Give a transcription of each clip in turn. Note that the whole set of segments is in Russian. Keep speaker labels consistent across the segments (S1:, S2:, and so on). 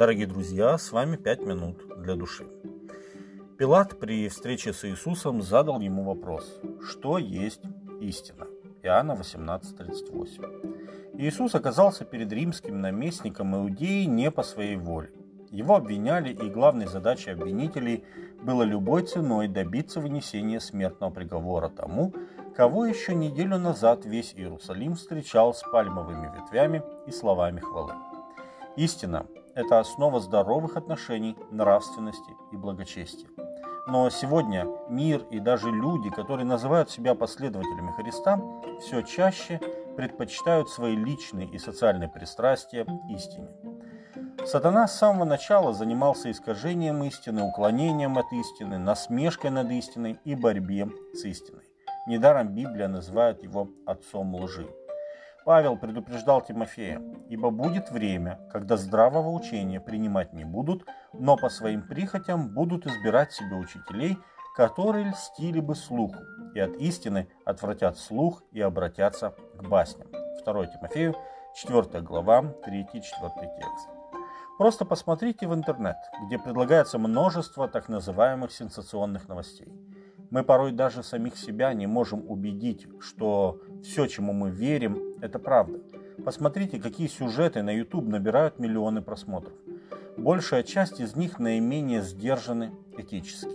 S1: Дорогие друзья, с вами «Пять минут для души». Пилат при встрече с Иисусом задал ему вопрос, что есть истина? Иоанна 18.38. Иисус оказался перед римским наместником Иудеи не по своей воле. Его обвиняли, и главной задачей обвинителей было любой ценой добиться вынесения смертного приговора тому, кого еще неделю назад весь Иерусалим встречал с пальмовыми ветвями и словами хвалы. Истина – это основа здоровых отношений, нравственности и благочестия. Но сегодня мир и даже люди, которые называют себя последователями Христа, все чаще предпочитают свои личные и социальные пристрастия истине. Сатана с самого начала занимался искажением истины, уклонением от истины, насмешкой над истиной и борьбе с истиной. Недаром Библия называет его отцом лжи. Павел предупреждал Тимофея, ибо будет время, когда здравого учения принимать не будут, но по своим прихотям будут избирать себе учителей, которые льстили бы слуху, и от истины отвратят слух и обратятся к басням. 2 Тимофею, 4 глава, 3-4 текст. Просто посмотрите в интернет, где предлагается множество так называемых сенсационных новостей. Мы порой даже самих себя не можем убедить, что все, чему мы верим, это правда. Посмотрите, какие сюжеты на YouTube набирают миллионы просмотров. Большая часть из них наименее сдержаны этически.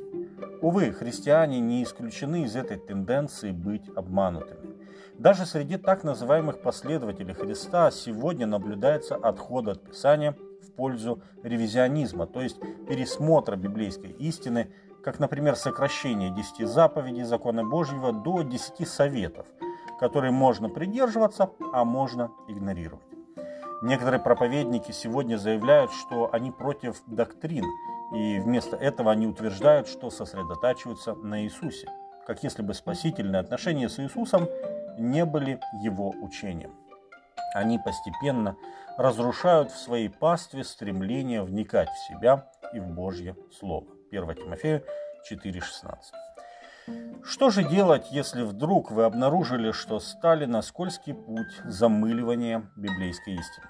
S1: Увы, христиане не исключены из этой тенденции быть обманутыми. Даже среди так называемых последователей Христа сегодня наблюдается отход от Писания в пользу ревизионизма, то есть пересмотра библейской истины, как, например, сокращение 10 заповедей закона Божьего до 10 советов – которые можно придерживаться, а можно игнорировать. Некоторые проповедники сегодня заявляют, что они против доктрин, и вместо этого они утверждают, что сосредотачиваются на Иисусе, как если бы спасительные отношения с Иисусом не были его учением. Они постепенно разрушают в своей пастве стремление вникать в себя и в Божье Слово. 1 Тимофею 4,16. Что же делать, если вдруг вы обнаружили, что стали на скользкий путь замыливания библейской истины?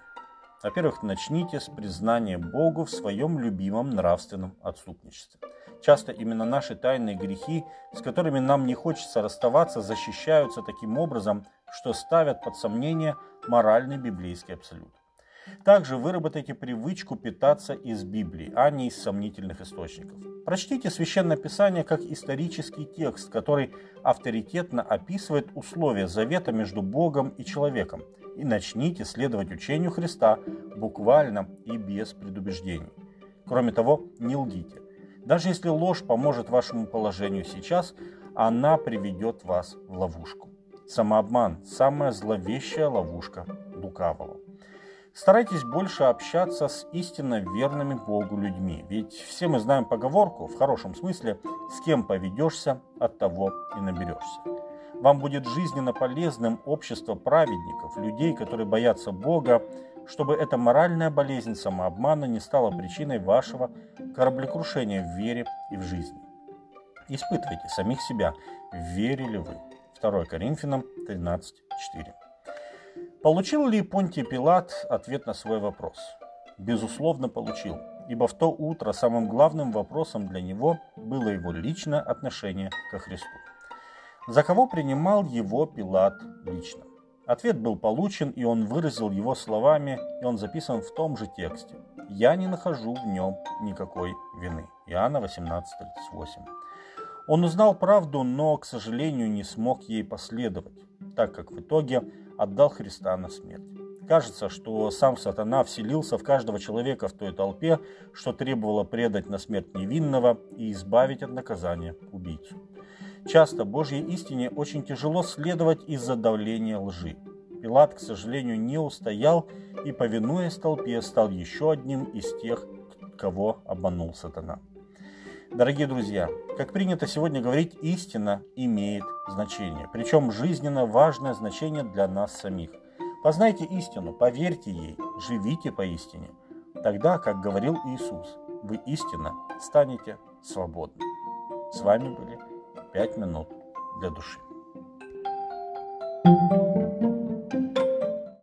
S1: Во-первых, начните с признания Богу в своем любимом нравственном отступничестве. Часто именно наши тайные грехи, с которыми нам не хочется расставаться, защищаются таким образом, что ставят под сомнение моральный библейский абсолют. Также выработайте привычку питаться из Библии, а не из сомнительных источников. Прочтите Священное Писание как исторический текст, который авторитетно описывает условия завета между Богом и человеком, и начните следовать учению Христа буквально и без предубеждений. Кроме того, не лгите. Даже если ложь поможет вашему положению сейчас, она приведет вас в ловушку. Самообман – самая зловещая ловушка лукавого. Старайтесь больше общаться с истинно верными Богу людьми, ведь все мы знаем поговорку, в хорошем смысле, с кем поведешься, от того и наберешься. Вам будет жизненно полезным общество праведников, людей, которые боятся Бога, чтобы эта моральная болезнь самообмана не стала причиной вашего кораблекрушения в вере и в жизни. Испытывайте самих себя, верили вы. 2 Коринфянам 13.4 Получил ли Понтий Пилат ответ на свой вопрос? Безусловно, получил, ибо в то утро самым главным вопросом для него было его личное отношение ко Христу. За кого принимал его Пилат лично? Ответ был получен, и он выразил его словами, и он записан в том же тексте. «Я не нахожу в нем никакой вины». Иоанна 18:38. Он узнал правду, но, к сожалению, не смог ей последовать, так как в итоге отдал Христа на смерть. Кажется, что сам сатана вселился в каждого человека в той толпе, что требовало предать на смерть невинного и избавить от наказания убийцу. Часто Божьей истине очень тяжело следовать из-за давления лжи. Пилат, к сожалению, не устоял и, повинуясь толпе, стал еще одним из тех, кого обманул сатана. Дорогие друзья, как принято сегодня говорить, истина имеет значение, причем жизненно важное значение для нас самих. Познайте истину, поверьте ей, живите по истине. Тогда, как говорил Иисус, вы истинно станете свободны. С вами были «Пять минут для души».